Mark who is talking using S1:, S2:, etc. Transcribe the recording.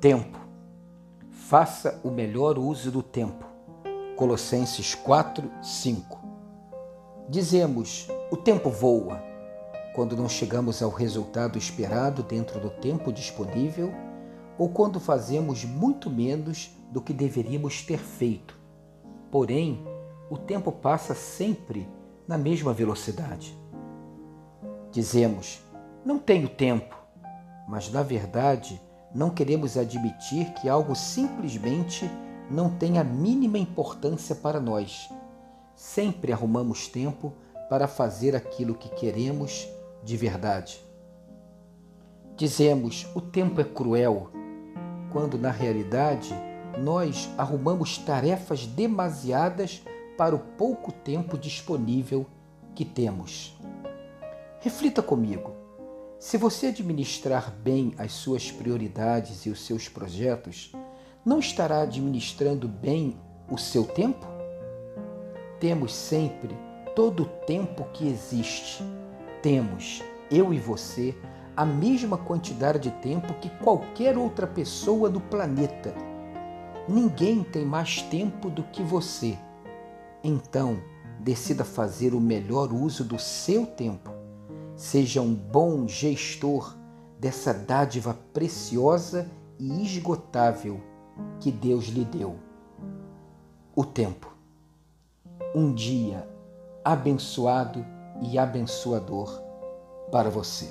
S1: Tempo. Faça o melhor uso do tempo. Colossenses 4, 5. Dizemos: o tempo voa quando não chegamos ao resultado esperado dentro do tempo disponível ou quando fazemos muito menos do que deveríamos ter feito. Porém, o tempo passa sempre na mesma velocidade. Dizemos: não tenho tempo, mas na verdade não queremos admitir que algo simplesmente não tem a mínima importância para nós. Sempre arrumamos tempo para fazer aquilo que queremos de verdade. Dizemos: o tempo é cruel, quando na realidade nós arrumamos tarefas demasiadas para o pouco tempo disponível que temos. Reflita comigo. Se você administrar bem as suas prioridades e os seus projetos, não estará administrando bem o seu tempo? Temos sempre todo o tempo que existe. Temos, eu e você, a mesma quantidade de tempo que qualquer outra pessoa do planeta. Ninguém tem mais tempo do que você. Então, decida fazer o melhor uso do seu tempo Seja um bom gestor dessa dádiva preciosa e esgotável que Deus lhe deu. O tempo. Um dia abençoado e abençoador para você.